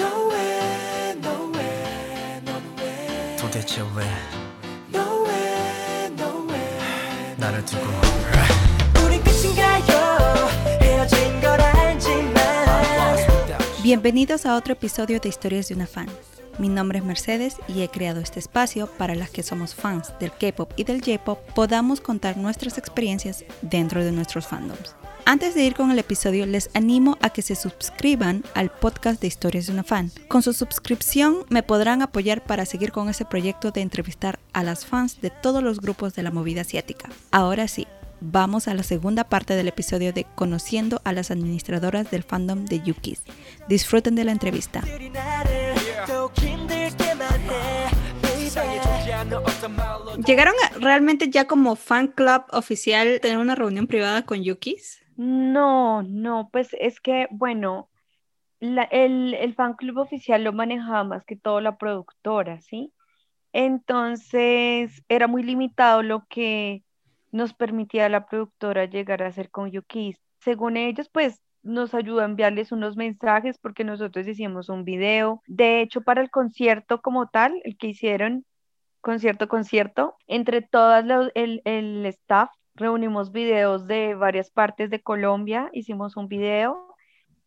너왜 너왜 넌왜 도대체 왜 너왜 너왜 나를 두고 우린 끝인가요 헤어진 걸 알지만 Bienvenidos a otro episodio de Historias de una fan. Mi nombre es Mercedes y he creado este espacio para las que somos fans del K-pop y del J-pop podamos contar nuestras experiencias dentro de nuestros fandoms. Antes de ir con el episodio, les animo a que se suscriban al podcast de Historias de una Fan. Con su suscripción me podrán apoyar para seguir con ese proyecto de entrevistar a las fans de todos los grupos de la movida asiática. Ahora sí, vamos a la segunda parte del episodio de Conociendo a las administradoras del fandom de Yukis. Disfruten de la entrevista. ¿Llegaron realmente ya como fan club oficial tener una reunión privada con Yukis? No, no, pues es que, bueno, el, el fan club oficial lo manejaba más que todo la productora, ¿sí? Entonces era muy limitado lo que nos permitía la productora llegar a hacer con Yukis. Según ellos, pues nos ayudó a enviarles unos mensajes porque nosotros hicimos un video. De hecho, para el concierto como tal, el que hicieron, concierto, concierto, entre todas el, el staff reunimos videos de varias partes de Colombia, hicimos un video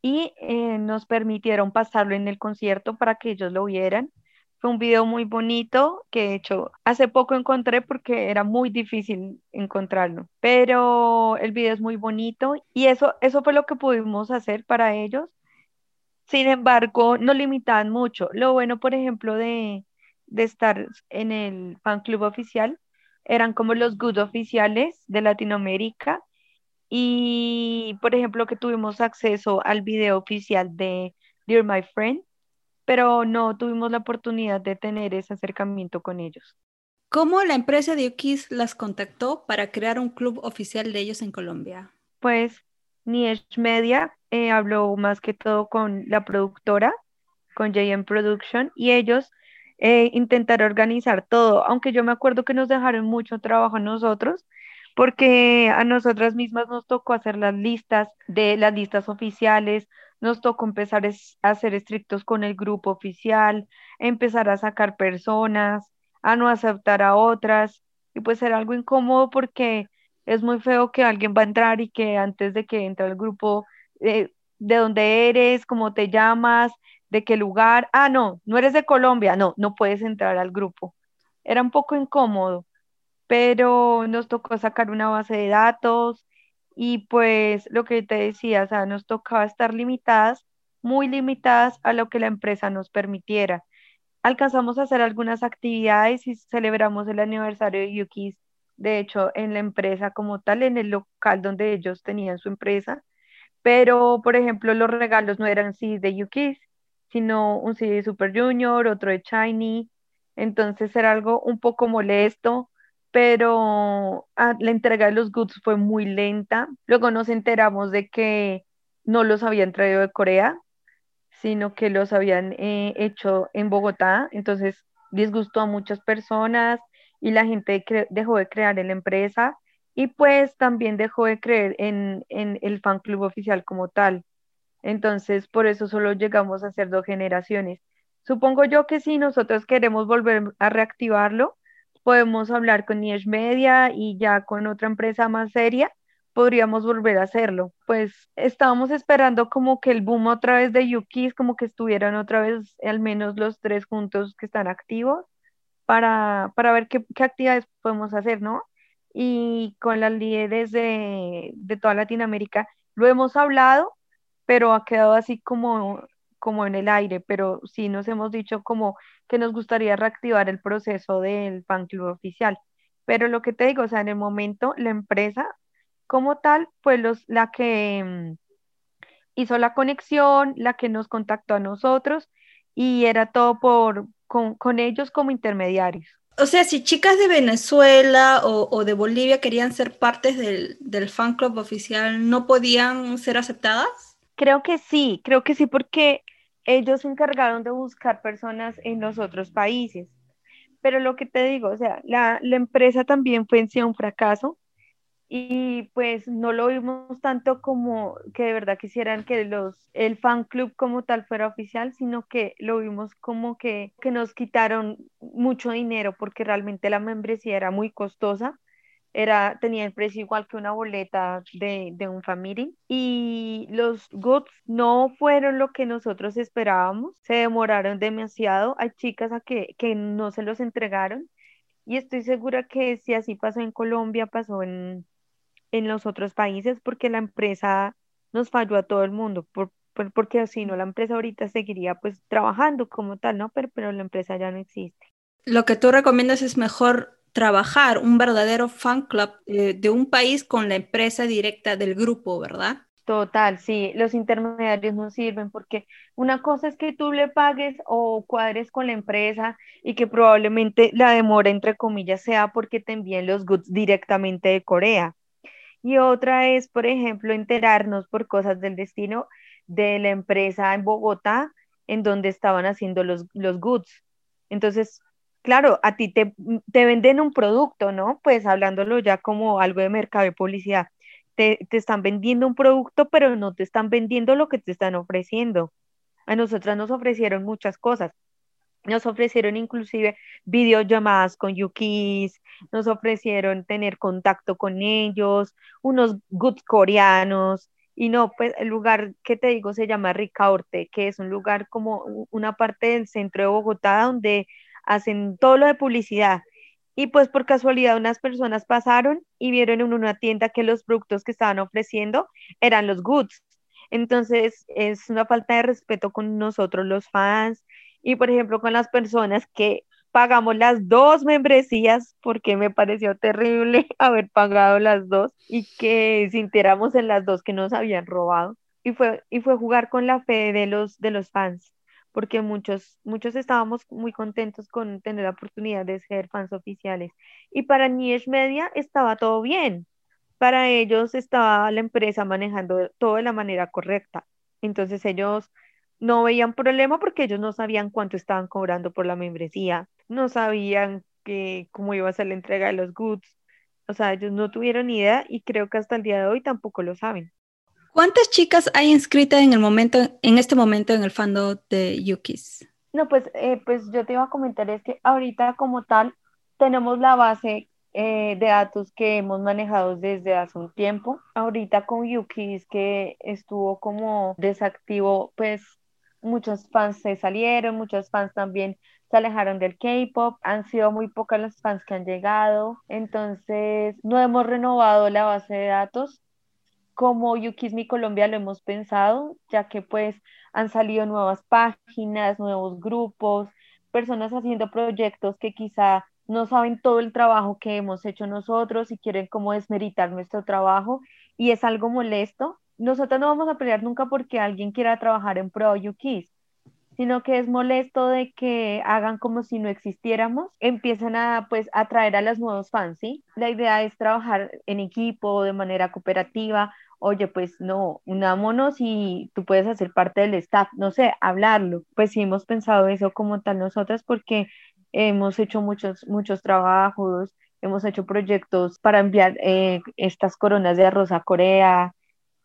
y eh, nos permitieron pasarlo en el concierto para que ellos lo vieran. Fue un video muy bonito que de hecho hace poco encontré porque era muy difícil encontrarlo, pero el video es muy bonito y eso, eso fue lo que pudimos hacer para ellos. Sin embargo, no limitaban mucho. Lo bueno, por ejemplo, de, de estar en el fan club oficial eran como los good oficiales de Latinoamérica y, por ejemplo, que tuvimos acceso al video oficial de Dear My Friend, pero no tuvimos la oportunidad de tener ese acercamiento con ellos. ¿Cómo la empresa de Yukis las contactó para crear un club oficial de ellos en Colombia? Pues Nietzsche Media eh, habló más que todo con la productora, con JM Production, y ellos eh, intentaron organizar todo, aunque yo me acuerdo que nos dejaron mucho trabajo a nosotros, porque a nosotras mismas nos tocó hacer las listas de las listas oficiales, nos tocó empezar es- a ser estrictos con el grupo oficial, empezar a sacar personas, a no aceptar a otras, y pues era algo incómodo porque es muy feo que alguien va a entrar y que antes de que entre al grupo, eh, de dónde eres, cómo te llamas, de qué lugar, ah, no, no eres de Colombia, no, no puedes entrar al grupo. Era un poco incómodo, pero nos tocó sacar una base de datos y pues lo que te decía, o sea, nos tocaba estar limitadas, muy limitadas a lo que la empresa nos permitiera. Alcanzamos a hacer algunas actividades y celebramos el aniversario de Yukis, de hecho, en la empresa como tal, en el local donde ellos tenían su empresa, pero por ejemplo, los regalos no eran CDs de Yukis, sino un CD de Super Junior, otro de Shiny, entonces era algo un poco molesto, pero ah, la entrega de los goods fue muy lenta. Luego nos enteramos de que no los habían traído de Corea, sino que los habían eh, hecho en Bogotá, entonces disgustó a muchas personas y la gente dejó de crear en la empresa y pues también dejó de creer en el fan club oficial como tal. Entonces, por eso solo llegamos a ser dos generaciones. Supongo yo que si nosotros queremos volver a reactivarlo, podemos hablar con Nietzsche Media y ya con otra empresa más seria, podríamos volver a hacerlo. Pues estábamos esperando como que el boom otra vez de Yukis, como que estuvieran otra vez al menos los tres juntos que están activos para, para ver qué, qué actividades podemos hacer, ¿no? Y con las líderes de, de toda Latinoamérica lo hemos hablado, pero ha quedado así como, como en el aire, pero sí nos hemos dicho como que nos gustaría reactivar el proceso del fan club oficial. Pero lo que te digo, o sea, en el momento la empresa como tal fue los, la que mm, hizo la conexión, la que nos contactó a nosotros y era todo por, con, con ellos como intermediarios. O sea, si chicas de Venezuela o, o de Bolivia querían ser partes del, del fan club oficial, ¿no podían ser aceptadas? Creo que sí, creo que sí, porque ellos se encargaron de buscar personas en los otros países. Pero lo que te digo, o sea, la, la empresa también fue en sí un fracaso y pues no lo vimos tanto como que de verdad quisieran que los el fan club como tal fuera oficial, sino que lo vimos como que, que nos quitaron mucho dinero porque realmente la membresía era muy costosa. Era, tenía el precio igual que una boleta de, de un family y los goods no fueron lo que nosotros esperábamos, se demoraron demasiado, hay chicas a que, que no se los entregaron y estoy segura que si así pasó en Colombia, pasó en, en los otros países porque la empresa nos falló a todo el mundo, por, porque si no la empresa ahorita seguiría pues trabajando como tal, ¿no? Pero, pero la empresa ya no existe. Lo que tú recomiendas es mejor trabajar un verdadero fan club eh, de un país con la empresa directa del grupo, ¿verdad? Total, sí, los intermediarios no sirven porque una cosa es que tú le pagues o cuadres con la empresa y que probablemente la demora, entre comillas, sea porque te envíen los goods directamente de Corea. Y otra es, por ejemplo, enterarnos por cosas del destino de la empresa en Bogotá en donde estaban haciendo los, los goods. Entonces, claro, a ti te, te venden un producto, ¿no? Pues hablándolo ya como algo de mercado y publicidad. Te, te, están vendiendo un producto, pero no te están vendiendo lo que te están ofreciendo. A nosotras nos ofrecieron muchas cosas. Nos ofrecieron inclusive videollamadas con Yukis, nos ofrecieron tener contacto con ellos, unos goods coreanos, y no, pues el lugar que te digo se llama Ricaurte, que es un lugar como una parte del centro de Bogotá donde hacen todo lo de publicidad. Y pues por casualidad unas personas pasaron y vieron en una tienda que los productos que estaban ofreciendo eran los goods. Entonces es una falta de respeto con nosotros los fans y por ejemplo con las personas que pagamos las dos membresías porque me pareció terrible haber pagado las dos y que sintiéramos en las dos que nos habían robado. Y fue, y fue jugar con la fe de los, de los fans, porque muchos, muchos estábamos muy contentos con tener la oportunidad de ser fans oficiales. Y para Niesh Media estaba todo bien. Para ellos estaba la empresa manejando todo de la manera correcta. Entonces ellos no veían problema porque ellos no sabían cuánto estaban cobrando por la membresía, no sabían que, cómo iba a ser la entrega de los goods, o sea, ellos no tuvieron idea y creo que hasta el día de hoy tampoco lo saben. ¿Cuántas chicas hay inscritas en el momento, en este momento en el fandom de Yukis? No, pues, eh, pues yo te iba a comentar es que ahorita como tal tenemos la base eh, de datos que hemos manejado desde hace un tiempo. Ahorita con Yukis que estuvo como desactivo, pues muchos fans se salieron, muchos fans también se alejaron del K-pop, han sido muy pocas las fans que han llegado, entonces no hemos renovado la base de datos como Yukismi Colombia lo hemos pensado, ya que pues han salido nuevas páginas, nuevos grupos, personas haciendo proyectos que quizá no saben todo el trabajo que hemos hecho nosotros y quieren como desmeritar nuestro trabajo y es algo molesto nosotros no vamos a pelear nunca porque alguien quiera trabajar en Pro Yukis, sino que es molesto de que hagan como si no existiéramos, empiezan a pues atraer a los nuevos fans, ¿sí? La idea es trabajar en equipo, de manera cooperativa, oye, pues no, unámonos y tú puedes hacer parte del staff, no sé, hablarlo. Pues sí hemos pensado eso como tal nosotras porque hemos hecho muchos, muchos trabajos, hemos hecho proyectos para enviar eh, estas coronas de arroz a Corea,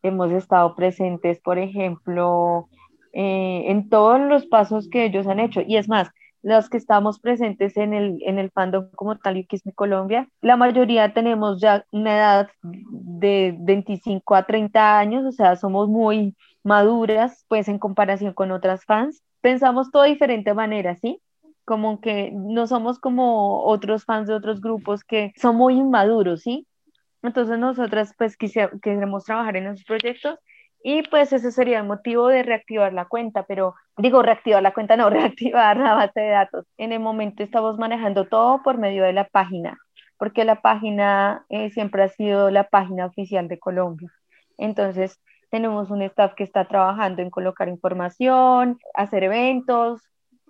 hemos estado presentes, por ejemplo, eh, en todos los pasos que ellos han hecho. Y es más, los que estamos presentes en el, en el fandom como tal y mi Colombia, la mayoría tenemos ya una edad de 25 a 30 años, o sea, somos muy maduras, pues en comparación con otras fans. Pensamos todo de diferente manera, ¿sí? Como que no somos como otros fans de otros grupos que son muy inmaduros, ¿sí? Entonces nosotras pues queremos trabajar en esos proyectos y pues ese sería el motivo de reactivar la cuenta, pero digo reactivar la cuenta, no reactivar la base de datos. En el momento estamos manejando todo por medio de la página, porque la página eh, siempre ha sido la página oficial de Colombia. Entonces tenemos un staff que está trabajando en colocar información, hacer eventos,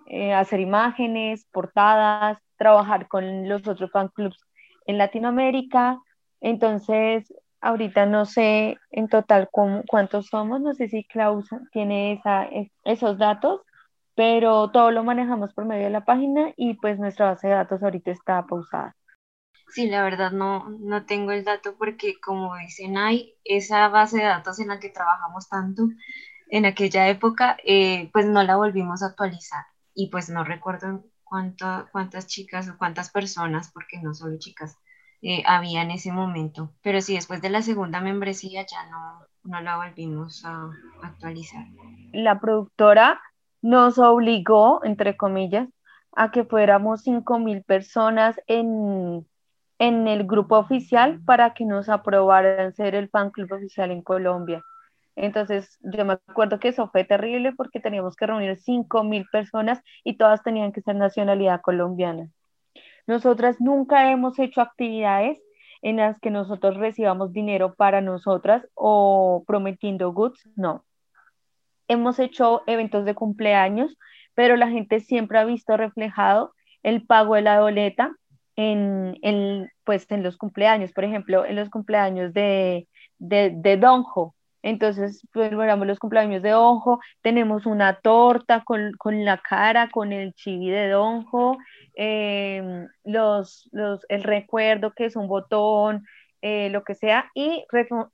eh, hacer imágenes, portadas, trabajar con los otros fan clubs en Latinoamérica, entonces, ahorita no sé en total cuántos somos, no sé si Klaus tiene esa, esos datos, pero todo lo manejamos por medio de la página y pues nuestra base de datos ahorita está pausada. Sí, la verdad no, no tengo el dato porque como dicen hay esa base de datos en la que trabajamos tanto en aquella época, eh, pues no la volvimos a actualizar y pues no recuerdo cuánto, cuántas chicas o cuántas personas, porque no solo chicas, eh, había en ese momento. Pero sí, después de la segunda membresía ya no, no la volvimos a actualizar. La productora nos obligó, entre comillas, a que fuéramos 5.000 personas en, en el grupo oficial para que nos aprobaran ser el fan club oficial en Colombia. Entonces, yo me acuerdo que eso fue terrible porque teníamos que reunir 5.000 personas y todas tenían que ser nacionalidad colombiana. Nosotras nunca hemos hecho actividades en las que nosotros recibamos dinero para nosotras o prometiendo goods, no. Hemos hecho eventos de cumpleaños, pero la gente siempre ha visto reflejado el pago de la boleta en, pues, en los cumpleaños, por ejemplo, en los cumpleaños de, de, de Donjo, entonces, pues, los cumpleaños de Donjo, tenemos una torta con, la cara, con el chivi de Donjo, em, los, los, el recuerdo que es un botón, eh, lo que sea, y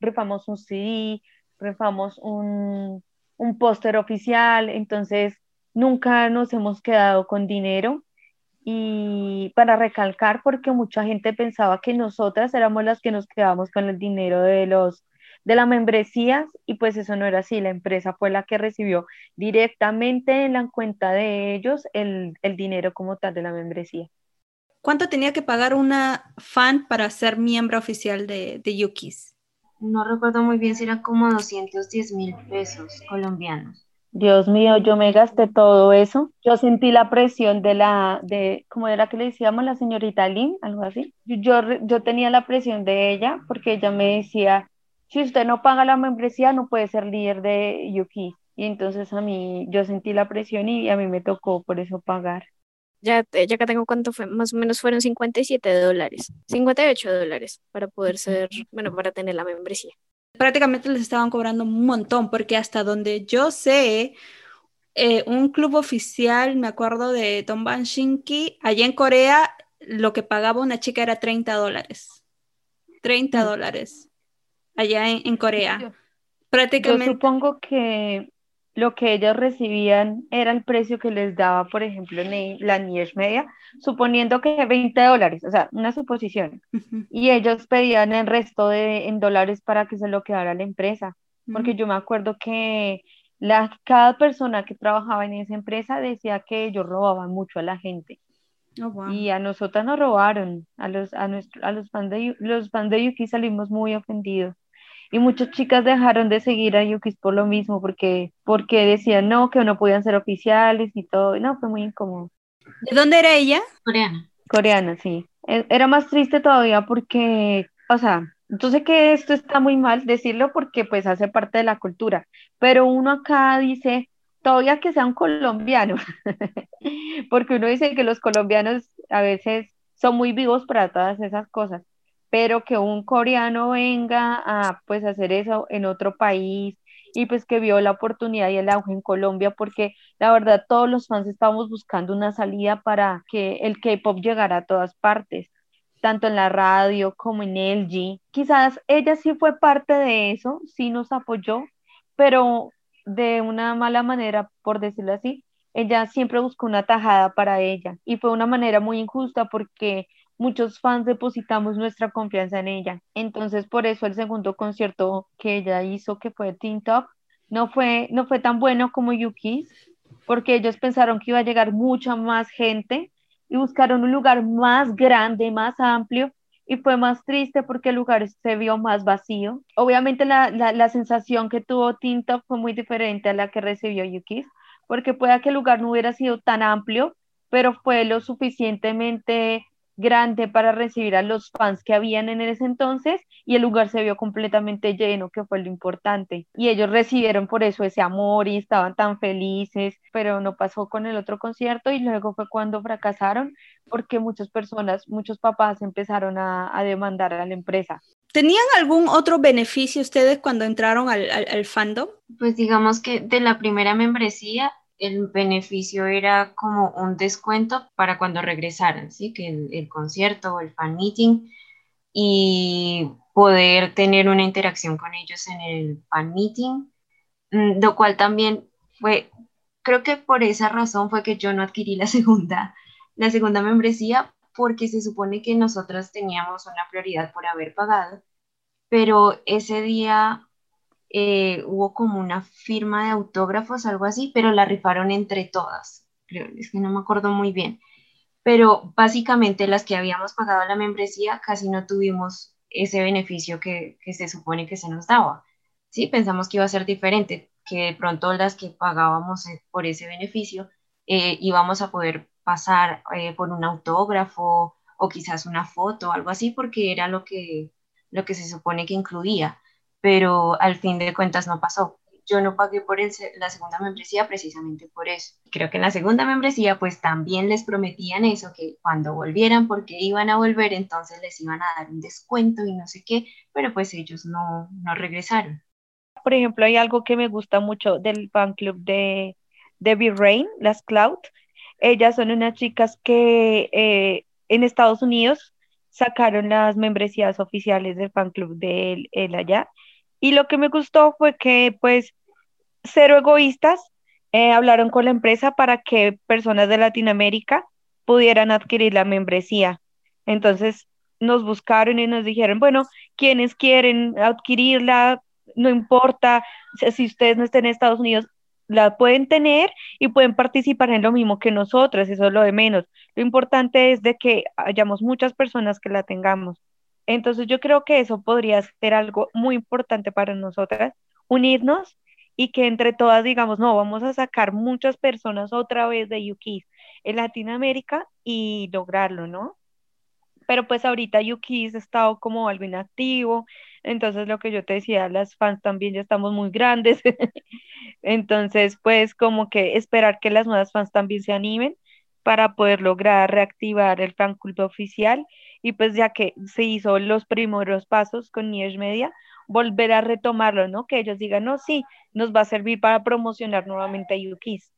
rifamos un CD, rifamos un, un póster oficial, entonces nunca nos hemos quedado con dinero. Y para recalcar, porque mucha gente pensaba que nosotras éramos las que nos quedamos con el dinero de los de la membresía y pues eso no era así, la empresa fue la que recibió directamente en la cuenta de ellos el, dinero como tal de la membresía. ¿Cuánto tenía que pagar una fan para ser miembro oficial de, de Yukis? No recuerdo muy bien si era como 210 mil pesos colombianos. Dios mío, yo me gasté todo eso. Yo sentí la presión de la, de, como era que le decíamos, la señorita Lynn, algo así. Yo, yo tenía la presión de ella porque ella me decía, si usted no paga la membresía, no puede ser líder de Yuki. Y entonces a mí, yo sentí la presión y a mí me tocó por eso pagar. Ya, ya que tengo cuánto fue, más o menos fueron 57 dólares, 58 dólares para poder ser, bueno, para tener la membresía. Prácticamente les estaban cobrando un montón, porque hasta donde yo sé, eh, un club oficial, me acuerdo de Tom Shinki, allá en Corea, lo que pagaba una chica era 30 dólares. 30 mm. dólares allá en, Corea. Prácticamente. Yo supongo que lo que ellos recibían era el precio que les daba, por ejemplo, la Niche Media, suponiendo que 20 dólares, o sea, una suposición. Y ellos pedían el resto de, en dólares para que se lo quedara la empresa. Porque yo me acuerdo que la, cada persona que trabajaba en esa empresa decía que ellos robaban mucho a la gente. Oh, y a nosotras nos robaron, a los, a nuestro, a los fans de, los fans de Yuki salimos muy ofendidos y muchas chicas dejaron de seguir a Yukis por lo mismo, porque, porque decían no, que no podían ser oficiales y todo, no, fue muy incómodo. ¿De dónde era ella? Coreana. Coreana, sí. E, era más triste todavía porque, o sea, yo sé que esto está muy mal decirlo porque pues hace parte de la cultura, pero uno acá dice, todavía que sea un colombiano, porque uno dice que los colombianos a veces son muy vivos para todas esas cosas pero que un coreano venga a pues hacer eso en otro país y pues que vio la oportunidad y el auge en Colombia porque la verdad todos los fans estábamos buscando una salida para que el K-pop llegara a todas partes, tanto en la radio como en LG. Quizás ella sí fue parte de eso, sí nos apoyó, pero de una mala manera, por decirlo así, ella siempre buscó una tajada para ella y fue una manera muy injusta porque muchos fans depositamos nuestra confianza en ella. Entonces, por eso el segundo concierto que ella hizo, que fue Teen Top, no fue, no fue tan bueno como Yuki's, porque ellos pensaron que iba a llegar mucha más gente y buscaron un lugar más grande, más amplio, y fue más triste porque el lugar se vio más vacío. Obviamente la, la, la sensación que tuvo Teen Top fue muy diferente a la que recibió Yuki's, porque puede que el lugar no hubiera sido tan amplio, pero fue lo suficientemente grande para recibir a los fans que habían en ese entonces y el lugar se vio completamente lleno, que fue lo importante. Y ellos recibieron por eso ese amor y estaban tan felices, pero no pasó con el otro concierto y luego fue cuando fracasaron porque muchas personas, muchos papás empezaron a, demandar a la empresa. ¿Tenían algún otro beneficio ustedes cuando entraron al, al, al fandom? Pues digamos que de la primera membresía el beneficio era como un descuento para cuando regresaran, ¿sí? Que el, concierto o el fan meeting y poder tener una interacción con ellos en el fan meeting, mm, lo cual también fue, creo que por esa razón fue que yo no adquirí la segunda, la segunda membresía porque se supone que nosotros teníamos una prioridad por haber pagado, pero ese día eh, hubo como una firma de autógrafos, algo así, pero la rifaron entre todas, creo, es que no me acuerdo muy bien pero básicamente las que habíamos pagado la membresía casi no tuvimos ese beneficio que, se supone que se nos daba. Sí, pensamos que iba a ser diferente, que de pronto las que pagábamos eh, por ese beneficio eh, íbamos a poder pasar eh, por un autógrafo o quizás una foto, algo así, porque era lo que, lo que se supone que incluía, pero al fin de cuentas no pasó yo no pagué por la segunda membresía precisamente por eso. Creo que en la segunda membresía pues también les prometían eso, que cuando volvieran, porque iban a volver, entonces les iban a dar un descuento y no sé qué, pero pues ellos no, no regresaron. Por ejemplo, hay algo que me gusta mucho del fan club de Debbie Rain, las Cloud. Ellas son unas chicas que eh, en Estados Unidos sacaron las membresías oficiales del fan club de él allá y lo que me gustó fue que, pues, cero egoístas, eh, hablaron con la empresa para que personas de Latinoamérica pudieran adquirir la membresía. Entonces, nos buscaron y nos dijeron, bueno, quienes quieren adquirirla, no importa si ustedes no estén en Estados Unidos, la pueden tener y pueden participar en lo mismo que nosotros, eso es lo de menos. Lo importante es de que hayamos muchas personas que la tengamos. Entonces yo creo que eso podría ser algo muy importante para nosotras, unirnos y que entre todas digamos, no, vamos a sacar muchas personas otra vez de Yukis en Latinoamérica y lograrlo, ¿no? Pero pues ahorita Yukis ha estado como algo inactivo, entonces lo que yo te decía, las fans también ya estamos muy grandes, entonces pues como que esperar que las nuevas fans también se animen para poder lograr reactivar el fan culto oficial y pues ya que se hizo los primeros pasos con Niche Media, volver a retomarlo, ¿no? Que ellos digan, no, sí, nos va a servir para promocionar nuevamente a Yukis.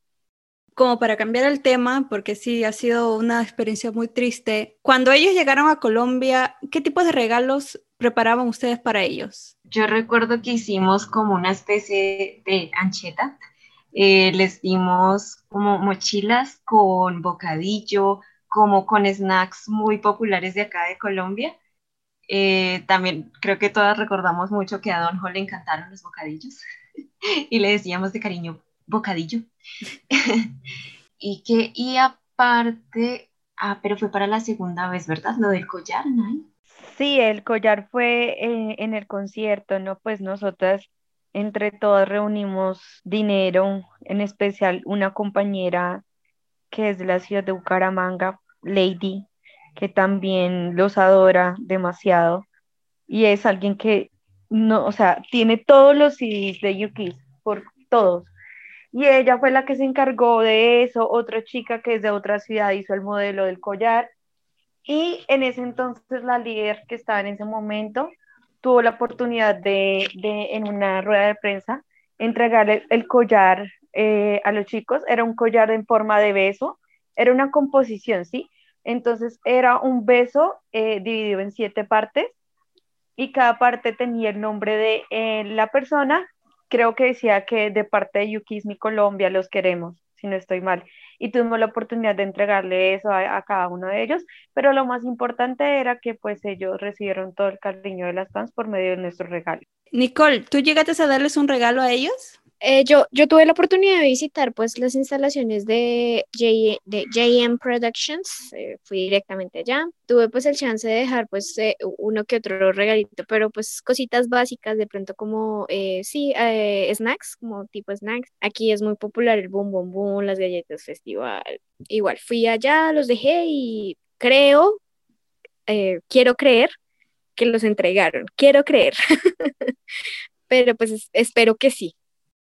Como para cambiar el tema, porque sí, ha sido una experiencia muy triste. Cuando ellos llegaron a Colombia, ¿qué tipo de regalos preparaban ustedes para ellos? Yo recuerdo que hicimos como una especie de ancheta. Eh, les dimos como mochilas con bocadillo, como con snacks muy populares de acá de Colombia. Eh, también creo que todas recordamos mucho que a Don Hall le encantaron los bocadillos y le decíamos de cariño bocadillo. y que, y aparte, ah, pero fue para la segunda vez, ¿verdad? Lo del collar, ¿no? Sí, el collar fue en, en el concierto, ¿no? Pues nosotras entre todas reunimos dinero, en especial una compañera que es de la ciudad de Bucaramanga, Lady, que también los adora demasiado y es alguien que no, o sea, tiene todos los CDs de Yuki, por todos. Y ella fue la que se encargó de eso, otra chica que es de otra ciudad hizo el modelo del collar. Y en ese entonces la líder que estaba en ese momento tuvo la oportunidad de, de en una rueda de prensa, entregarle el collar eh, a los chicos. Era un collar en forma de beso, era una composición, ¿sí? Entonces era un beso eh, dividido en siete partes y cada parte tenía el nombre de eh, la persona. Creo que decía que de parte de Yukismi Colombia los queremos, si no estoy mal. Y tuvimos la oportunidad de entregarle eso a, cada uno de ellos, pero lo más importante era que pues ellos recibieron todo el cariño de las fans por medio de nuestro regalo. Nicole, ¿tú llegaste a darles un regalo a ellos? Eh, yo, yo tuve la oportunidad de visitar pues las instalaciones de, JM Productions, eh, fui directamente allá, tuve pues el chance de dejar pues eh, uno que otro regalito, pero pues cositas básicas de pronto como, sí, snacks, como tipo snacks, aquí es muy popular el boom boom boom, las galletas festival, igual fui allá, los dejé y creo, quiero creer que los entregaron, quiero creer, pero pues espero que sí.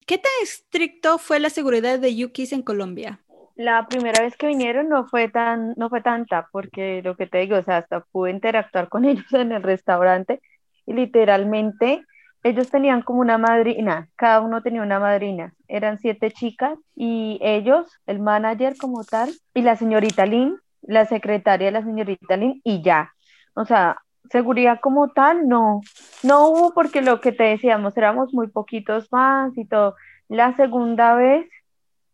¿Qué tan estricto fue la seguridad de Yukis en Colombia? La primera vez que vinieron no fue tan, no fue tanta, porque lo que te digo, o sea, hasta pude interactuar con ellos en el restaurante y literalmente ellos tenían como una madrina, cada uno tenía una madrina. Eran siete chicas y ellos, el manager como tal, y la señorita Lynn, la secretaria de la señorita Lynn, y ya. O sea, seguridad como tal, no. No hubo porque lo que te decíamos, éramos muy poquitos fans y todo. La segunda vez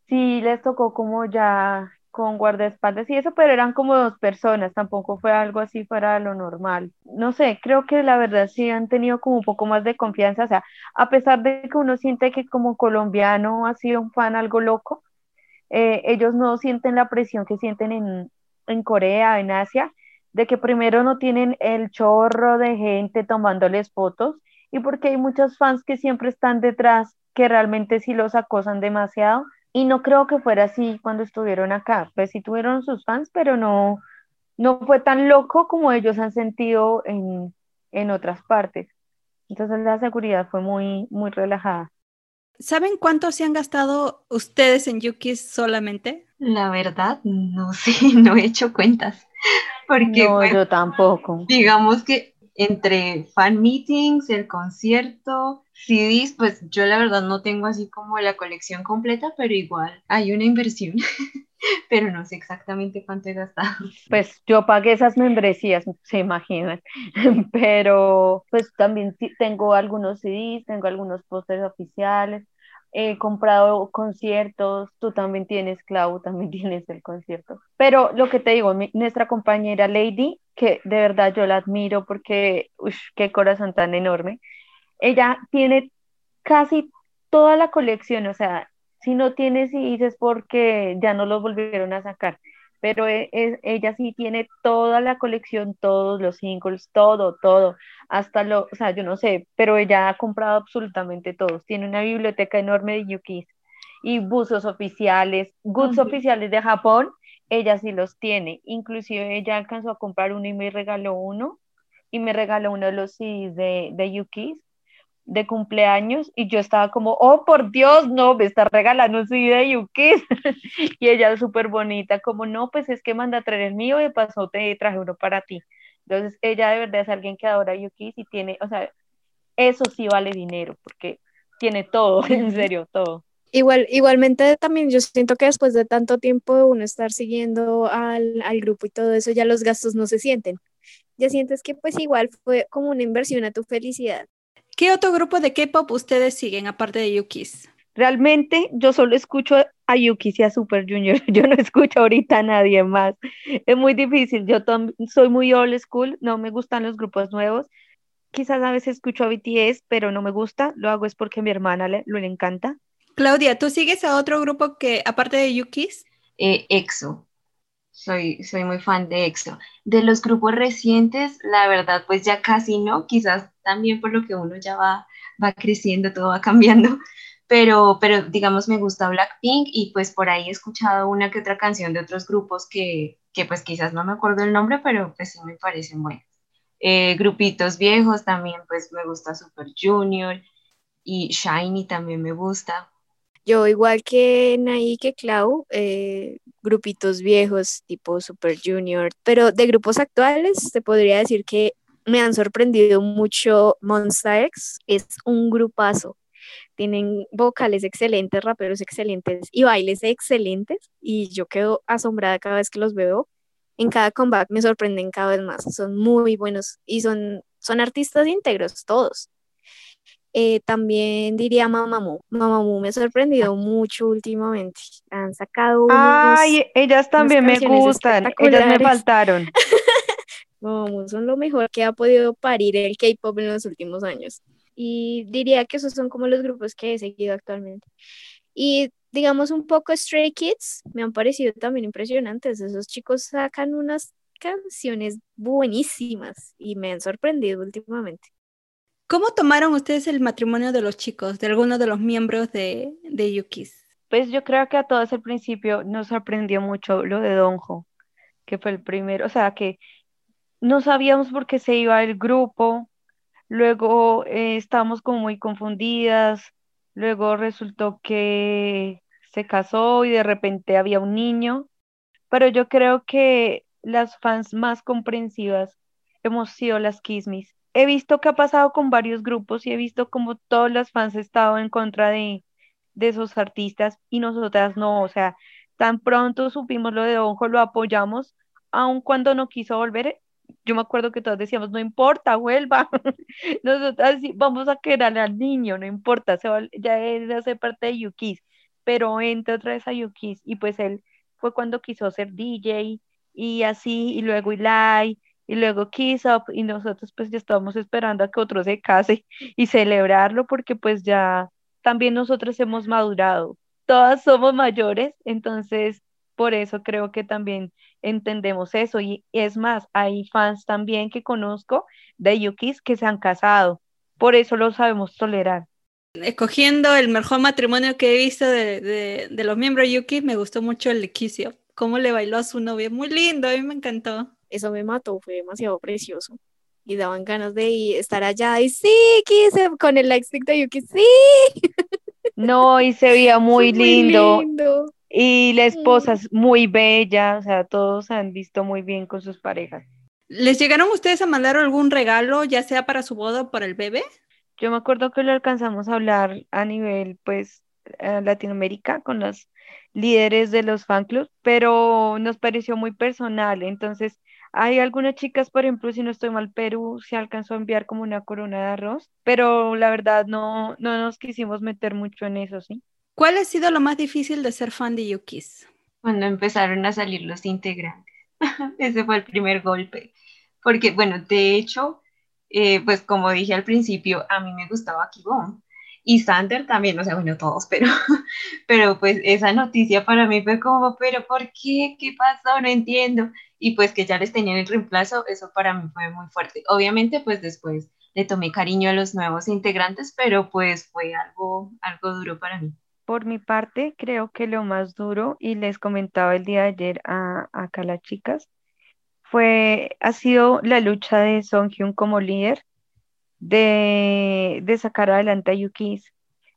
sí les tocó como ya con guardaespaldas y eso, pero eran como dos personas, tampoco fue algo así fuera de lo normal. No sé, creo que la verdad sí han tenido como un poco más de confianza, o sea, a pesar de que uno siente que como colombiano ha sido un fan algo loco, eh, ellos no sienten la presión que sienten en, en Corea, en Asia, de que primero no tienen el chorro de gente tomándoles fotos y porque hay muchos fans que siempre están detrás que realmente sí los acosan demasiado y no creo que fuera así cuando estuvieron acá. Pues sí tuvieron sus fans, pero no, no fue tan loco como ellos han sentido en, en otras partes. Entonces la seguridad fue muy, muy relajada. ¿Saben cuánto se han gastado ustedes en Yukis solamente? La verdad, no sé, no he hecho cuentas. Porque, no, yo tampoco. Digamos que entre fan meetings, el concierto, CDs, pues yo la verdad no tengo así como la colección completa, pero igual hay una inversión, pero no sé exactamente cuánto he gastado. Pues yo pagué esas membresías, se imaginan, pero pues también tengo algunos CDs, tengo algunos pósters oficiales, he comprado conciertos, tú también tienes, Clau, también tienes el concierto. Pero lo que te digo, nuestra compañera Lady, que de verdad yo la admiro porque, uff, qué corazón tan enorme, ella tiene casi toda la colección, o sea, si no tienes y dices porque ya no los volvieron a sacar, pero e, ella sí tiene toda la colección, todos los singles, todo, todo, hasta lo, o sea, yo no sé, pero ella ha comprado absolutamente todos. Tiene una biblioteca enorme de yukis y buzos oficiales, goods oficiales de Japón, ella sí los tiene. Inclusive ella alcanzó a comprar uno y me regaló uno, y me regaló uno de los CDs de, de yukis de cumpleaños y yo estaba como, oh, por Dios, no, me está regalando un CD de Yukis. y ella súper bonita, como, no, pues es que manda a traer el mío y de paso te traje uno para ti. Entonces, ella de verdad es alguien que adora Yukis y tiene, o sea, eso sí vale dinero, porque tiene todo, en serio, todo. Igual, igualmente también yo siento que después de tanto tiempo de uno estar siguiendo al, al grupo y todo eso, ya los gastos no se sienten. Ya sientes que pues igual fue como una inversión a tu felicidad. ¿Qué otro grupo de K-pop ustedes siguen aparte de Yukis? Realmente yo solo escucho a Yukis y a Super Junior. Yo no escucho ahorita a nadie más. Es muy difícil. Yo soy muy old school, no me gustan los grupos nuevos. Quizás a veces escucho a BTS, pero no me gusta. Lo hago es porque a mi hermana le, le encanta. Claudia, ¿tú sigues a otro grupo que aparte de Yukis? Eh, EXO soy, soy muy fan de EXO. De los grupos recientes, la verdad, pues ya casi no, quizás también por lo que uno ya va, va creciendo, todo va cambiando, pero, pero digamos me gusta Blackpink y pues por ahí he escuchado una que otra canción de otros grupos que, que pues quizás no me acuerdo el nombre, pero pues sí me parecen buenas. Eh, grupitos viejos también, pues me gusta Super Junior y Shiny también me gusta. Yo igual que Nay que Clau, eh, grupitos viejos tipo Super Junior, pero de grupos actuales te podría decir que me han sorprendido mucho Monsta X, es un grupazo. Tienen vocales excelentes, raperos excelentes y bailes excelentes y yo quedo asombrada cada vez que los veo. En cada comeback me sorprenden cada vez más, son muy buenos y son, son artistas íntegros, todos. Eh, también diría Mamamoo. Mamamoo me ha sorprendido mucho últimamente. Han sacado. Ay, ellas también me gustan. Ellas me faltaron. Mamamoo son lo mejor que ha podido parir el K-pop en los últimos años. Y diría que esos son como los grupos que he seguido actualmente. Y digamos un poco Stray Kids, me han parecido también impresionantes. Esos chicos sacan unas canciones buenísimas y me han sorprendido últimamente. ¿Cómo tomaron ustedes el matrimonio de los chicos, de algunos de los miembros de, de Yukis? Pues yo creo que a todos al principio nos sorprendió mucho lo de Donjo, que fue el primero, o sea, que no sabíamos por qué se iba el grupo, luego eh, estábamos como muy confundidas, luego resultó que se casó y de repente había un niño, pero yo creo que las fans más comprensivas hemos sido las Kismis he visto que ha pasado con varios grupos y he visto como todos los fans han estado en contra de, esos artistas y nosotras no, o sea, tan pronto supimos lo de Onjo, lo apoyamos, aun cuando no quiso volver, yo me acuerdo que todos decíamos, no importa, vuelva, nosotras vamos a querer al niño, no importa, se ya él hace parte de Yukis, pero entra otra vez a Yukis y pues él fue cuando quiso ser DJ y así, y luego Eli, y luego Kiss Up, y nosotros pues ya estábamos esperando a que otro se case y celebrarlo porque pues ya también nosotros hemos madurado, todas somos mayores, entonces por eso creo que también entendemos eso. Y es más, hay fans también que conozco de Yukis que se han casado, por eso lo sabemos tolerar. Escogiendo el mejor matrimonio que he visto de, los miembros de Yukis, me gustó mucho el de. Cómo le bailó a su novia, muy lindo, a mí me encantó. Eso me mató, fue demasiado precioso. Y daban ganas de estar allá y sí, Kisio, con el like stick de Yuki, sí. No, y se veía muy, lindo. Y la esposa es muy bella, o sea, todos han visto muy bien con sus parejas. ¿Les llegaron ustedes a mandar algún regalo, ya sea para su boda o para el bebé? Yo me acuerdo que lo alcanzamos a hablar a nivel, pues, Latinoamérica con los líderes de los fan clubs, pero nos pareció muy personal. Entonces, hay algunas chicas, por ejemplo, si no estoy mal, Perú se alcanzó a enviar como una corona de arroz, pero la verdad no, no nos quisimos meter mucho en eso, ¿sí? ¿Cuál ha sido lo más difícil de ser fan de Yukis? Cuando empezaron a salir los integrantes. Ese fue el primer golpe. Porque, bueno, de hecho, eh, pues como dije al principio, a mí me gustaba Kibon. Y Sander también, o sea, bueno, todos, pero, pero pues esa noticia para mí fue como, pero ¿por qué? ¿Qué pasó? No entiendo y pues que ya les tenían el reemplazo, eso para mí fue muy fuerte. Obviamente pues después le tomé cariño a los nuevos integrantes, pero pues fue algo, algo duro para mí. Por mi parte, creo que lo más duro, y les comentaba el día de ayer a, acá las chicas, fue, ha sido la lucha de Song Hyun como líder, de, de sacar adelante a Yukis,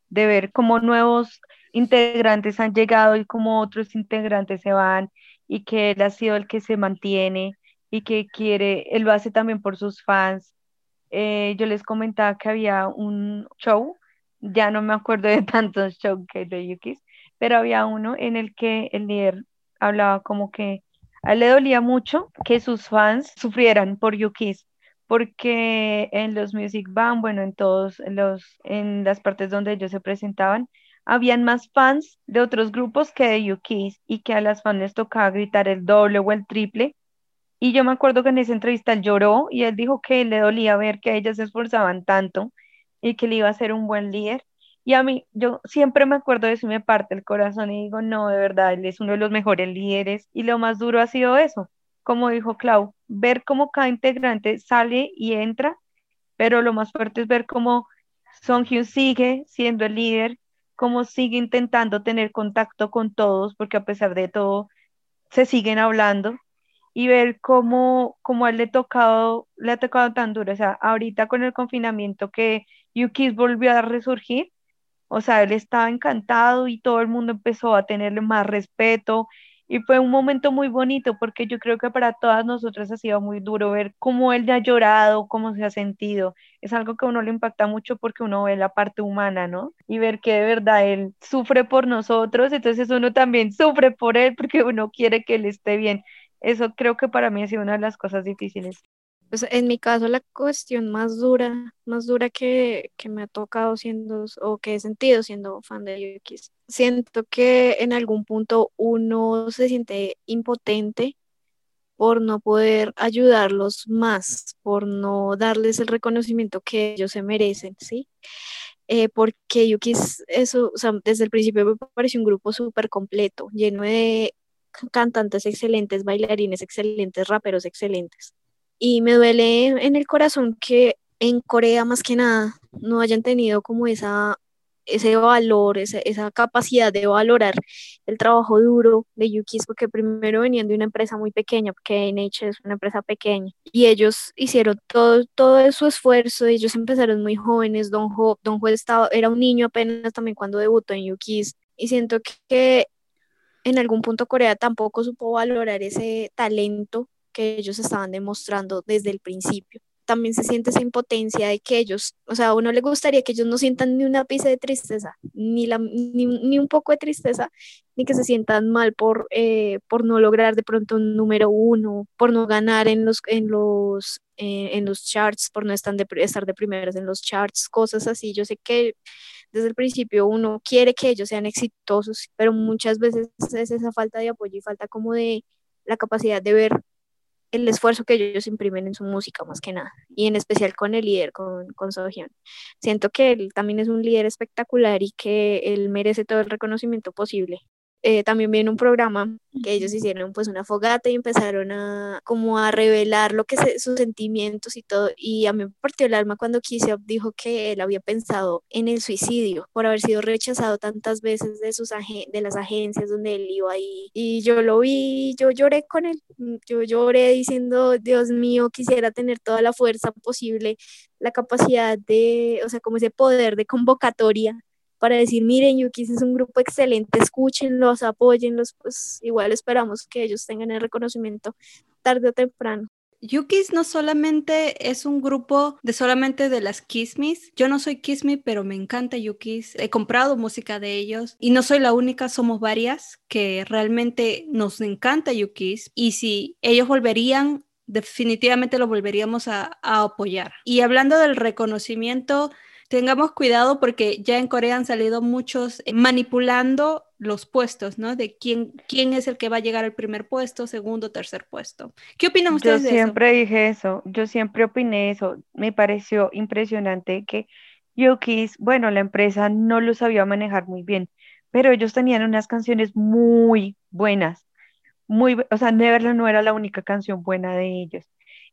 de ver cómo nuevos integrantes han llegado y cómo otros integrantes se van y que él ha sido el que se mantiene y que quiere, él lo hace también por sus fans. Eh, yo les comentaba que había un show, ya no me acuerdo de tantos shows que de Yukis, pero había uno en el que el líder hablaba como que a él le dolía mucho que sus fans sufrieran por Yukis, porque en los Music Band, bueno, en todos los, en las partes donde ellos se presentaban, habían más fans de otros grupos que de Yukis y que a las fans les tocaba gritar el doble o el triple. Y yo me acuerdo que en esa entrevista él lloró y él dijo que le dolía ver que ellas se esforzaban tanto y que le iba a ser un buen líder. Y a mí, yo siempre me acuerdo de eso y me parte el corazón y digo, no, de verdad, él es uno de los mejores líderes. Y lo más duro ha sido eso, como dijo Clau, ver cómo cada integrante sale y entra, pero lo más fuerte es ver cómo Song Hyun sigue siendo el líder, cómo sigue intentando tener contacto con todos, porque a pesar de todo, se siguen hablando, y ver cómo, cómo a él le, tocado, le ha tocado tan duro. O sea, ahorita con el confinamiento que Yukis volvió a resurgir, o sea, él estaba encantado y todo el mundo empezó a tenerle más respeto y fue un momento muy bonito porque yo creo que para todas nosotras ha sido muy duro ver cómo él ha llorado, cómo se ha sentido. Es algo que a uno le impacta mucho porque uno ve la parte humana, ¿no? Y ver que de verdad él sufre por nosotros, entonces uno también sufre por él porque uno quiere que él esté bien. Eso creo que para mí ha sido una de las cosas difíciles. Pues en mi caso la cuestión más dura, más dura que, que me ha tocado siendo o que he sentido siendo fan de Yukis. Siento que en algún punto uno se siente impotente por no poder ayudarlos más, por no darles el reconocimiento que ellos se merecen, ¿sí? Eh, porque Yukis, eso, o sea, desde el principio me pareció un grupo súper completo, lleno de cantantes excelentes, bailarines excelentes, raperos excelentes y me duele en el corazón que en Corea más que nada no hayan tenido como esa ese valor, esa, esa capacidad de valorar el trabajo duro de Yukis, porque primero venían de una empresa muy pequeña, porque NH es una empresa pequeña, y ellos hicieron todo, todo su esfuerzo, ellos empezaron muy jóvenes, Don Ho, Don Ho estaba, era un niño apenas también cuando debutó en Yukis, y siento que en algún punto Corea tampoco supo valorar ese talento que ellos estaban demostrando desde el principio. también se siente esa impotencia de que ellos, o sea, a uno le gustaría que ellos no sientan ni una pizca de tristeza, ni, la, ni, un poco de tristeza, ni que se sientan mal por, eh, por no lograr de pronto un número uno, por no ganar en los, en los, eh, en los charts, por no estar de, estar de primeras en los charts, cosas así. Yo sé que desde el principio uno quiere que ellos sean exitosos, pero muchas veces es esa falta de apoyo y falta como de la capacidad de ver el esfuerzo que ellos imprimen en su música más que nada, y en especial con el líder, con, con. Siento que él también es un líder espectacular y que él merece todo el reconocimiento posible. Eh, también viene un programa que ellos hicieron pues una fogata y empezaron a como a revelar lo que sus sentimientos y todo y a mí me partió el alma cuando Kiseo dijo que él había pensado en el suicidio por haber sido rechazado tantas veces de sus de las agencias donde él iba ahí y yo lo vi yo lloré con él yo lloré diciendo Dios mío quisiera tener toda la fuerza posible la capacidad de o sea como ese poder de convocatoria para decir, miren, Yukis es un grupo excelente, escúchenlos, apóyenlos, pues igual esperamos que ellos tengan el reconocimiento tarde o temprano. Yukis no solamente es un grupo de solamente de las Kismis. Yo no soy Kismi, pero me encanta Yukis. He comprado música de ellos y no soy la única, somos varias que realmente nos encanta Yukis. Y si ellos volverían, definitivamente lo volveríamos a, a apoyar. Y hablando del reconocimiento, tengamos cuidado porque ya en Corea han salido muchos eh, manipulando los puestos, ¿no? De quién, quién es el que va a llegar al primer puesto, segundo, tercer puesto. ¿Qué opinan ustedes yo siempre dije eso, yo siempre opiné eso. Me pareció impresionante que Yukis, bueno, la empresa no lo sabía manejar muy bien, pero ellos tenían unas canciones muy buenas. Muy, o sea, Neverland no era la única canción buena de ellos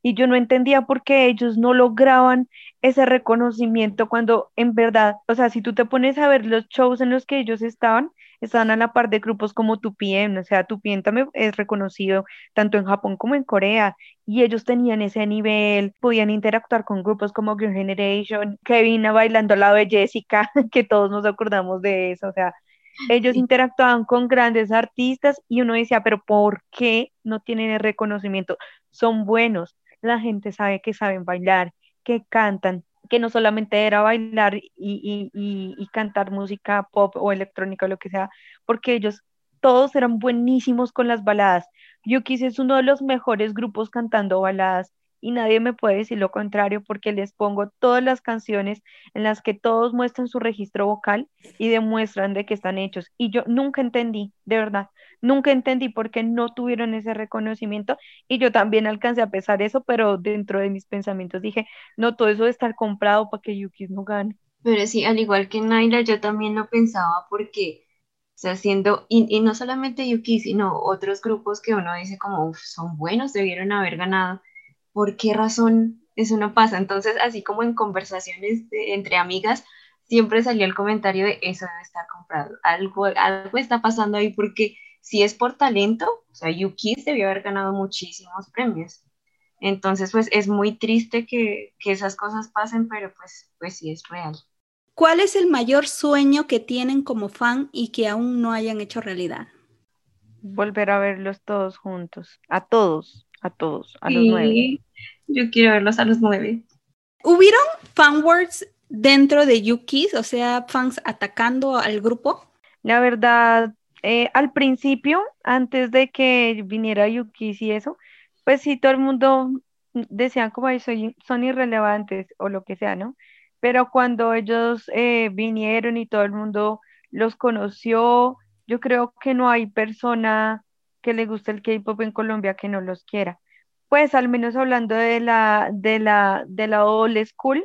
y yo no entendía por qué ellos no lograban ese reconocimiento cuando en verdad, o sea, si tú te pones a ver los shows en los que ellos estaban, estaban a la par de grupos como Tupien, o sea, Tupien también es reconocido tanto en Japón como en Corea, y ellos tenían ese nivel, podían interactuar con grupos como Girl Generation, Kevin bailando al lado de Jessica, que todos nos acordamos de eso, o sea, ellos interactuaban con grandes artistas y uno decía, pero ¿por qué no tienen el reconocimiento? Son buenos, la gente sabe que saben bailar, que cantan, que no solamente era bailar y, cantar música pop o electrónica o lo que sea, porque ellos todos eran buenísimos con las baladas. Yukis es uno de los mejores grupos cantando baladas y nadie me puede decir lo contrario porque les pongo todas las canciones en las que todos muestran su registro vocal y demuestran de que están hechos. Y yo nunca entendí, de verdad, nunca entendí por qué no tuvieron ese reconocimiento y yo también alcancé a pesar eso, pero dentro de mis pensamientos dije, no, todo eso de estar comprado para que Yukis no gane. Pero sí, al igual que Naila, yo también lo pensaba porque, o sea, siendo, y, no solamente Yuki, sino otros grupos que uno dice como, son buenos, debieron haber ganado ¿por qué razón eso no pasa? Entonces, así como en conversaciones entre amigas, siempre salió el comentario de eso debe estar comprado. Algo, algo está pasando ahí porque si es por talento, o sea, Yuki debió haber ganado muchísimos premios. Entonces, pues es muy triste que, que, esas cosas pasen, pero pues, pues sí es real. ¿Cuál es el mayor sueño que tienen como fan y que aún no hayan hecho realidad? Volver a verlos todos juntos, a todos a todos, a los nueve. Yo quiero verlos a los nueve. ¿Hubieron fanwords dentro de Yukis? O sea, fans atacando al grupo. La verdad, eh, al principio, antes de que viniera Yukis y eso, pues sí, todo el mundo decían como soy, son irrelevantes o lo que sea, ¿no? Pero cuando ellos eh, vinieron y todo el mundo los conoció, yo creo que no hay persona que le guste el K-pop en Colombia que no los quiera. Pues al menos hablando de la, de la, de la old school,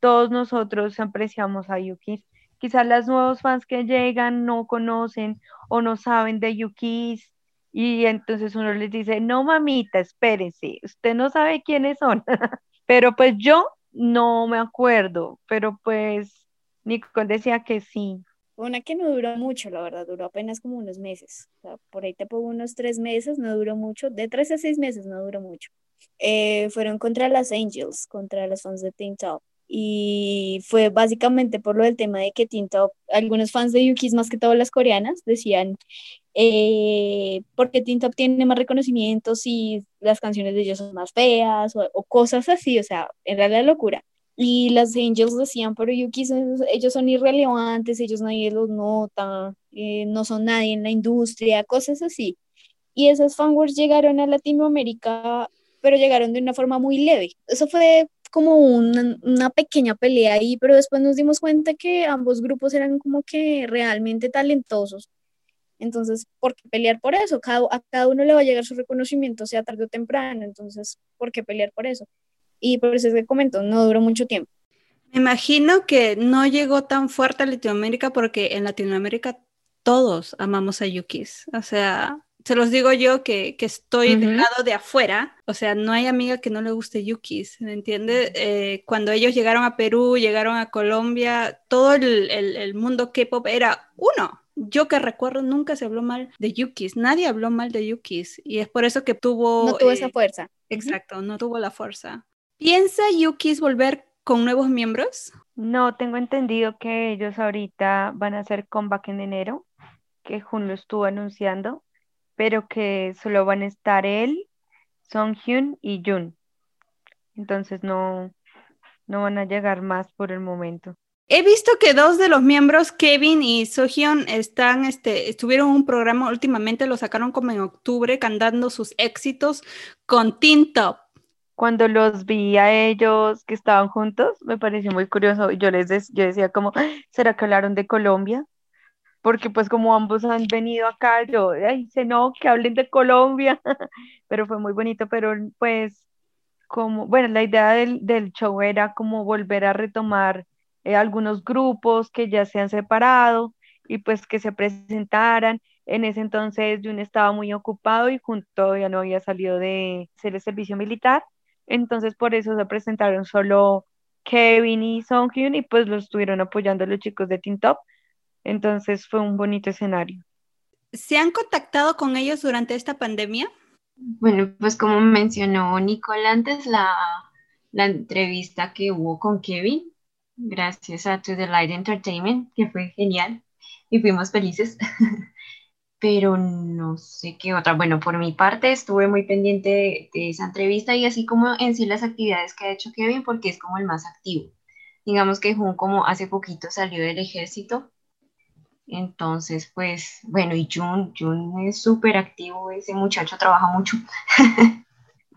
todos nosotros apreciamos a Yukis. Quizás los nuevos fans que llegan no conocen o no saben de Yukis y entonces uno les dice, no mamita, espérese, usted no sabe quiénes son. pero pues yo no me acuerdo, pero pues Nicole decía que sí. Una que no duró mucho, la verdad, duró apenas como unos meses. por ahí te pongo unos tres meses, no duró mucho. De tres a seis meses no duró mucho. Eh, fueron contra las Angels, contra las fans de Teen Top. y fue básicamente por lo del tema de que Tinto, algunos fans de Yukis, más que todas las coreanas, decían eh, porque Tinto tiene más reconocimientos y las canciones de ellos son más feas o, cosas así, o sea, en realidad locura. Y las Angels decían, pero Yukis, ellos son irrelevantes, ellos nadie los nota, eh, no son nadie en la industria, cosas así. Y esas fanworks llegaron a Latinoamérica, pero llegaron de una forma muy leve. Eso fue como una, una, pequeña pelea ahí, pero después nos dimos cuenta que ambos grupos eran como que realmente talentosos. Entonces, ¿por qué pelear por eso? Cada, a cada uno le va a llegar su reconocimiento, sea tarde o temprano. Entonces, ¿por qué pelear por eso? Y por eso es que comento, no duró mucho tiempo. Me imagino que no llegó tan fuerte a Latinoamérica porque en Latinoamérica todos amamos a Yukis. O sea, se los digo yo que, que estoy del lado de afuera, o sea, no hay amiga que no le guste Yukis, ¿me entiendes? Eh, cuando ellos llegaron a Perú, llegaron a Colombia, todo el, el, mundo K-pop era uno. Yo que recuerdo, nunca se habló mal de Yukis, nadie habló mal de Yukis, y es por eso que tuvo... No tuvo esa eh, fuerza. Exacto, no tuvo la fuerza. ¿Piensa Yukis volver con nuevos miembros? No, tengo entendido que ellos ahorita van a hacer comeback en enero, que Jun lo estuvo anunciando pero que solo van a estar él, Song Hyun y Jun. Entonces no, no van a llegar más por el momento. He visto que dos de los miembros, Kevin y Sohyun, están, este, estuvieron en un programa últimamente, lo sacaron como en octubre, cantando sus éxitos con Teen Top. Cuando los vi a ellos que estaban juntos, me pareció muy curioso. Yo les yo decía como, ¿será que hablaron de Colombia? porque pues como ambos han venido acá, yo, sé no, que hablen de Colombia, pero fue muy bonito, pero pues como, bueno, la idea del, del show era como volver a retomar eh, algunos grupos que ya se han separado y pues que se presentaran. En ese entonces Jun estaba muy ocupado y junto todavía no había salido de hacer el servicio militar, entonces por eso se presentaron solo Kevin y Songhyun y pues los estuvieron apoyando los chicos de Teen Top entonces fue un bonito escenario. ¿Se han contactado con ellos durante esta pandemia? Bueno, pues como mencionó Nicole antes, la, la entrevista que hubo con Kevin, gracias a To The Light Entertainment, que fue genial y fuimos felices. Pero no sé qué otra. Bueno, por mi parte estuve muy pendiente de, de, esa entrevista y así como en sí las actividades que ha hecho Kevin, porque es como el más activo. Digamos que Jun como hace poquito salió del ejército entonces, pues, bueno, y Jun, Jun es súper activo, ese muchacho trabaja mucho.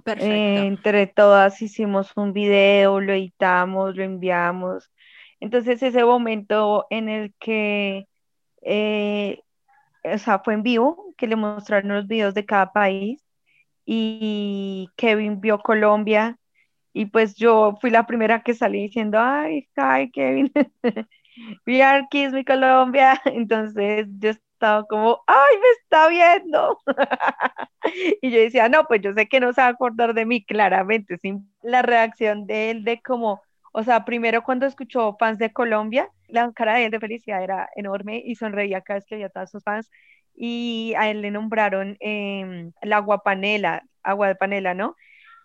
Perfecto. entre todas hicimos un video, lo editamos, lo enviamos. Entonces, ese momento en el que, eh, o sea, fue en vivo, que le mostraron los videos de cada país y Kevin vio Colombia y pues yo fui la primera que salí diciendo, ay, hi, Kevin. We are Kiss Mi Colombia. Entonces yo estaba como, ¡ay, me está viendo! y yo decía, no, pues yo sé que no se va a acordar de mí, claramente. Sin la reacción de él, de como, o sea, primero cuando escuchó fans de Colombia, la cara de él de felicidad era enorme y sonreía cada vez que veía a todos sus fans. Y a él le nombraron eh, la agua panela, agua de panela, ¿no?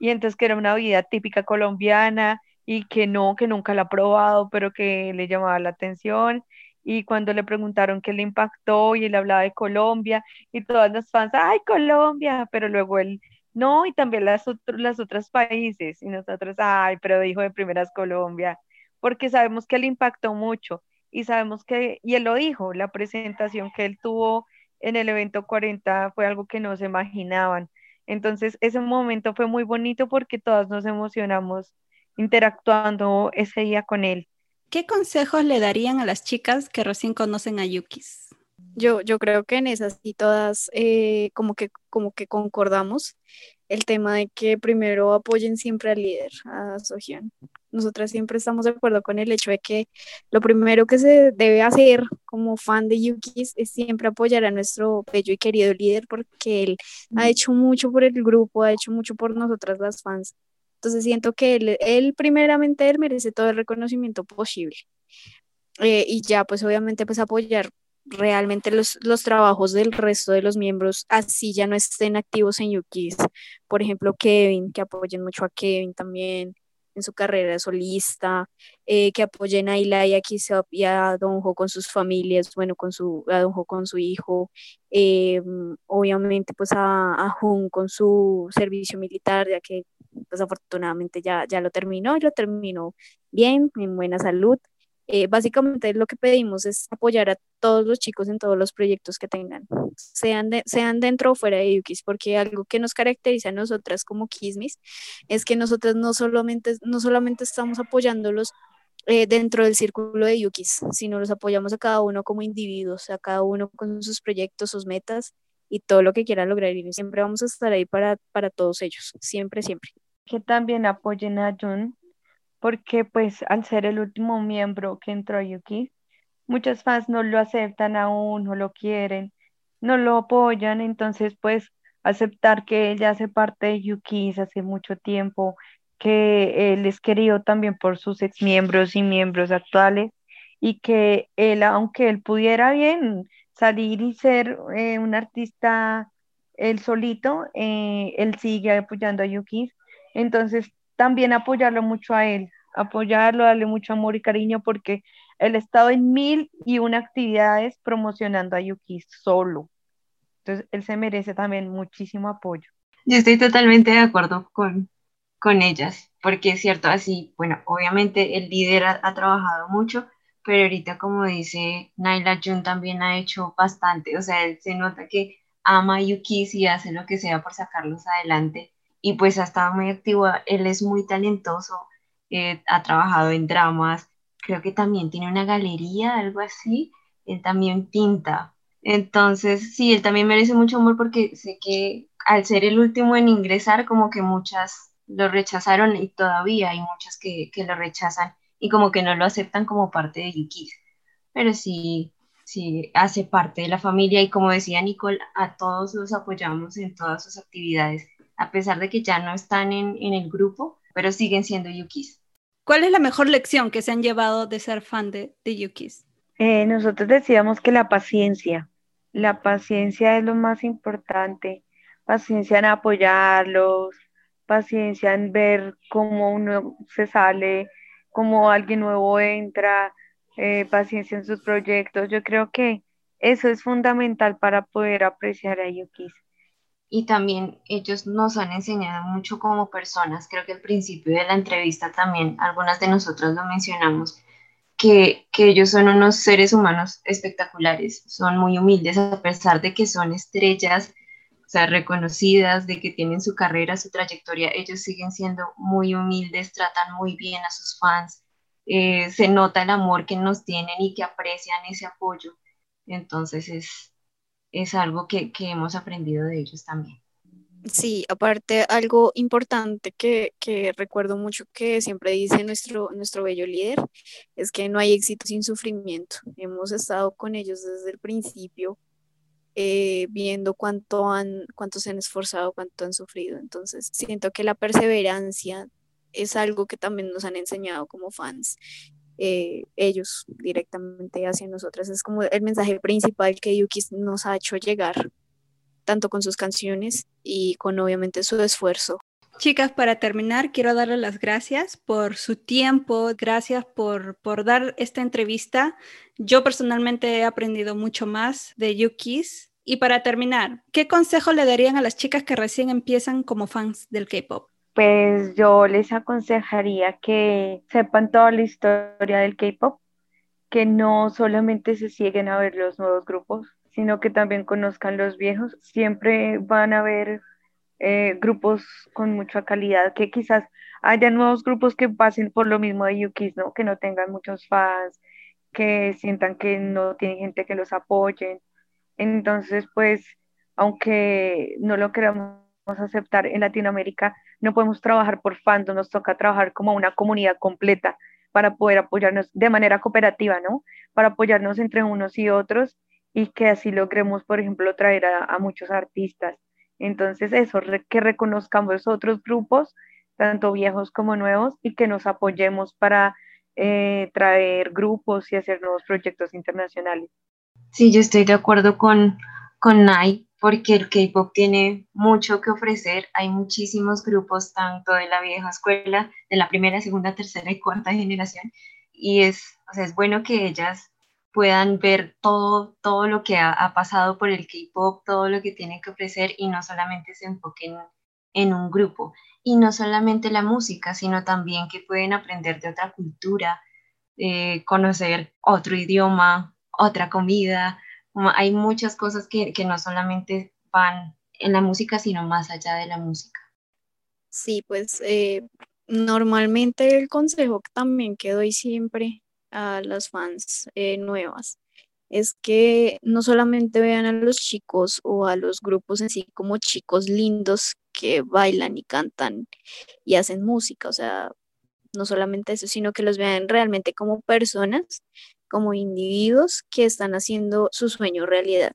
Y entonces que era una bebida típica colombiana y que no, que nunca la ha probado, pero que le llamaba la atención. Y cuando le preguntaron qué le impactó y él hablaba de Colombia y todas las fans, ¡ay, Colombia! Pero luego él, no, y también las, las otras países. Y nosotros, ¡ay, pero dijo de primeras Colombia! Porque sabemos que le impactó mucho y sabemos que, y él lo dijo, la presentación que él tuvo en el evento 40 fue algo que no se imaginaban. Entonces, ese momento fue muy bonito porque todas nos emocionamos interactuando ese día con él. ¿Qué consejos le darían a las chicas que recién conocen a Yukis? Yo, yo creo que en esas y todas eh, como, que, como que concordamos el tema de que primero apoyen siempre al líder, a Sohyun. Nosotras siempre estamos de acuerdo con el hecho de que lo primero que se debe hacer como fan de Yukis es siempre apoyar a nuestro bello y querido líder porque él ha hecho mucho por el grupo, ha hecho mucho por nosotras las fans entonces siento que él, primeramente, él merece todo el reconocimiento posible. Eh, y ya, pues obviamente, pues apoyar realmente los, los trabajos del resto de los miembros, así ya no estén activos en Yukis. Por ejemplo, Kevin, que apoyen mucho a Kevin también. en su carrera solista, eh, que apoyen a Eli, a Kisop y a Donjo con sus familias, bueno, con su, a Donjo con su hijo, eh, obviamente pues a, a Jun con su servicio militar, ya que pues, ya, ya lo terminó y lo terminó bien, en buena salud. Eh, básicamente lo que pedimos es apoyar a todos los chicos en todos los proyectos que tengan, sean, sean dentro o fuera de Yukis, porque algo que nos caracteriza a nosotras como Kismis es que nosotras no solamente, no solamente estamos apoyándolos eh, dentro del círculo de Yukis, sino los apoyamos a cada uno como individuos, a cada uno con sus proyectos, sus metas y todo lo que quiera lograr. Y siempre vamos a estar ahí para, para todos ellos, siempre, siempre. Que también apoyen a Jun porque pues al ser el último miembro que entró a Yuki, muchas fans no lo aceptan aún, no lo quieren, no lo apoyan, entonces pues aceptar que ella hace parte de Yuki hace mucho tiempo, que él es querido también por sus ex miembros y miembros actuales y que él, aunque él pudiera bien salir y ser eh, un artista él solito, eh, él sigue apoyando a Yuki, entonces también apoyarlo mucho a él, apoyarlo, darle mucho amor y cariño porque él ha estado en mil y una actividades promocionando a Yuki solo. Entonces, él se merece también muchísimo apoyo. Yo estoy totalmente de acuerdo con, con ellas, porque es cierto, así, bueno, obviamente el líder ha, trabajado mucho, pero ahorita, como dice Naila Jun, también ha hecho bastante, o sea, él se nota que ama a Yuki y hace lo que sea por sacarlos adelante, y pues ha estado muy activo, él es muy talentoso, eh, ha trabajado en dramas, creo que también tiene una galería, algo así, él también pinta. Entonces, sí, él también merece mucho amor porque sé que al ser el último en ingresar, como que muchas lo rechazaron y todavía hay muchas que, que lo rechazan y como que no lo aceptan como parte de Yuki. Pero sí, sí, hace parte de la familia y como decía Nicole, a todos los apoyamos en todas sus actividades, a pesar de que ya no están en, en el grupo, pero siguen siendo Yukis. ¿Cuál es la mejor lección que se han llevado de ser fan de, de Yukis? Eh, nosotros decíamos que la paciencia, la paciencia es lo más importante, paciencia en apoyarlos, paciencia en ver cómo uno se sale, cómo alguien nuevo entra, eh, paciencia en sus proyectos. Yo creo que eso es fundamental para poder apreciar a Yukis y también ellos nos han enseñado mucho como personas. Creo que al principio de la entrevista también algunas de nosotros lo mencionamos, que, que, ellos son unos seres humanos espectaculares, son muy humildes a pesar de que son estrellas, o sea, reconocidas, de que tienen su carrera, su trayectoria, ellos siguen siendo muy humildes, tratan muy bien a sus fans, eh, se nota el amor que nos tienen y que aprecian ese apoyo. Entonces es, es algo que, hemos aprendido de ellos también. Sí, aparte algo importante que, recuerdo mucho que siempre dice nuestro, nuestro bello líder es que no hay éxito sin sufrimiento. Hemos estado con ellos desde el principio, eh, viendo cuánto, han, cuánto se han esforzado, cuánto han sufrido. Entonces, siento que la perseverancia es algo que también nos han enseñado como fans eh, ellos directamente hacia nosotras. Es como el mensaje principal que Yuki nos ha hecho llegar, tanto con sus canciones y con obviamente su esfuerzo. Chicas, para terminar, quiero darles las gracias por su tiempo, gracias por, por dar esta entrevista. Yo personalmente he aprendido mucho más de Yukis. Y para terminar, ¿qué consejo le darían a las chicas que recién empiezan como fans del K-Pop? Pues yo les aconsejaría que sepan toda la historia del K-pop, que no solamente se siguen a ver los nuevos grupos, sino que también conozcan los viejos. Siempre van a haber eh, grupos con mucha calidad, que quizás haya nuevos grupos que pasen por lo mismo de Yukis, ¿no? Que no tengan muchos fans, que sientan que no tienen gente que los apoyen. Entonces, pues, aunque no lo queramos aceptar en Latinoamérica, no podemos trabajar por fandom, nos toca trabajar como una comunidad completa para poder apoyarnos de manera cooperativa, ¿no? Para apoyarnos entre unos y otros y que así logremos, por ejemplo, traer a, muchos artistas. Entonces, eso, que reconozcamos otros grupos, tanto viejos como nuevos, y que nos apoyemos para eh, traer grupos y hacer nuevos proyectos internacionales. Sí, yo estoy de acuerdo con, con Nai porque el K-pop tiene mucho que ofrecer. Hay muchísimos grupos, tanto de la vieja escuela, de la primera, segunda, tercera y cuarta generación, y es, o sea, es bueno que ellas puedan ver todo, todo lo que ha, pasado por el K-pop, todo lo que tienen que ofrecer y no solamente se enfoquen en un grupo. Y no solamente la música, sino también que pueden aprender de otra cultura, eh, conocer otro idioma, otra comida, hay muchas cosas que, no solamente van en la música, sino más allá de la música. Sí, pues eh, normalmente el consejo también que doy siempre a las fans eh, nuevas es que no solamente vean a los chicos o a los grupos en sí como chicos lindos que bailan y cantan y hacen música, o sea, no solamente eso, sino que los vean realmente como personas como individuos que están haciendo su sueño realidad,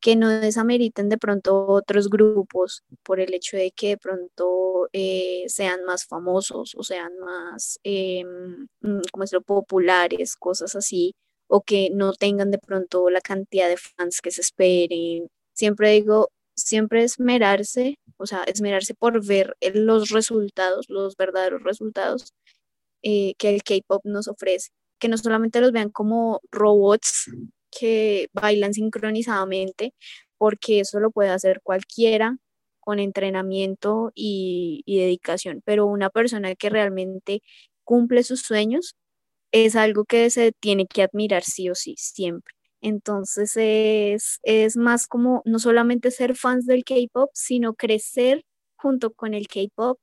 que no desameriten de pronto otros grupos por el hecho de que de pronto eh, sean más famosos o sean más, eh, como lo populares, cosas así, o que no tengan de pronto la cantidad de fans que se esperen. Siempre digo, siempre esmerarse, o sea, esmerarse por ver los resultados, los verdaderos resultados eh, que el K-Pop nos ofrece que no solamente los vean como robots que bailan sincronizadamente, porque eso lo puede hacer cualquiera con entrenamiento y, dedicación, pero una persona que realmente cumple sus sueños es algo que se tiene que admirar sí o sí, siempre. Entonces es, es más como no solamente ser fans del K-Pop, sino crecer junto con el K-Pop.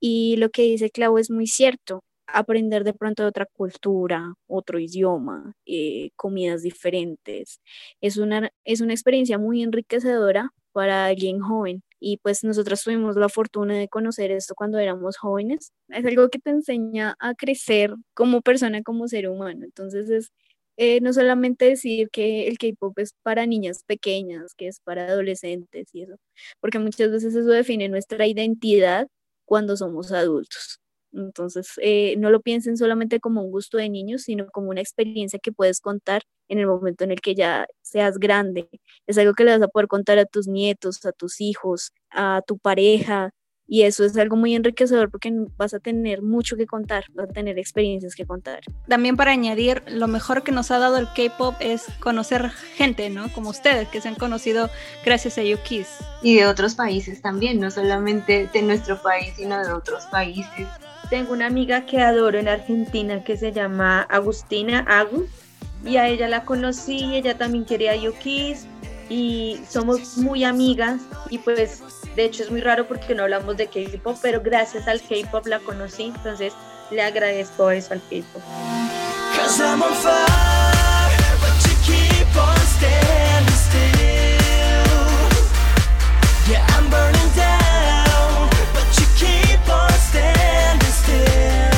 Y lo que dice Clau es muy cierto aprender de pronto de otra cultura, otro idioma, eh, comidas diferentes. Es una, es una experiencia muy enriquecedora para alguien joven. Y pues nosotros tuvimos la fortuna de conocer esto cuando éramos jóvenes. Es algo que te enseña a crecer como persona, como ser humano. Entonces es eh, no solamente decir que el K-pop es para niñas pequeñas, que es para adolescentes y eso, porque muchas veces eso define nuestra identidad cuando somos adultos. Entonces, eh, no lo piensen solamente como un gusto de niños, sino como una experiencia que puedes contar en el momento en el que ya seas grande. Es algo que le vas a poder contar a tus nietos, a tus hijos, a tu pareja. Y eso es algo muy enriquecedor porque vas a tener mucho que contar, vas a tener experiencias que contar. También para añadir, lo mejor que nos ha dado el K-Pop es conocer gente, ¿no? Como ustedes, que se han conocido gracias a Yukis. Y de otros países también, no solamente de nuestro país, sino de otros países. Tengo una amiga que adoro en Argentina que se llama Agustina Agu y a ella la conocí, ella también quería Yukis y somos muy amigas y pues de hecho es muy raro porque no hablamos de K-pop, pero gracias al K-pop la conocí, entonces le agradezco eso al K-pop. Yeah, I'm burning down, but you keep. yeah.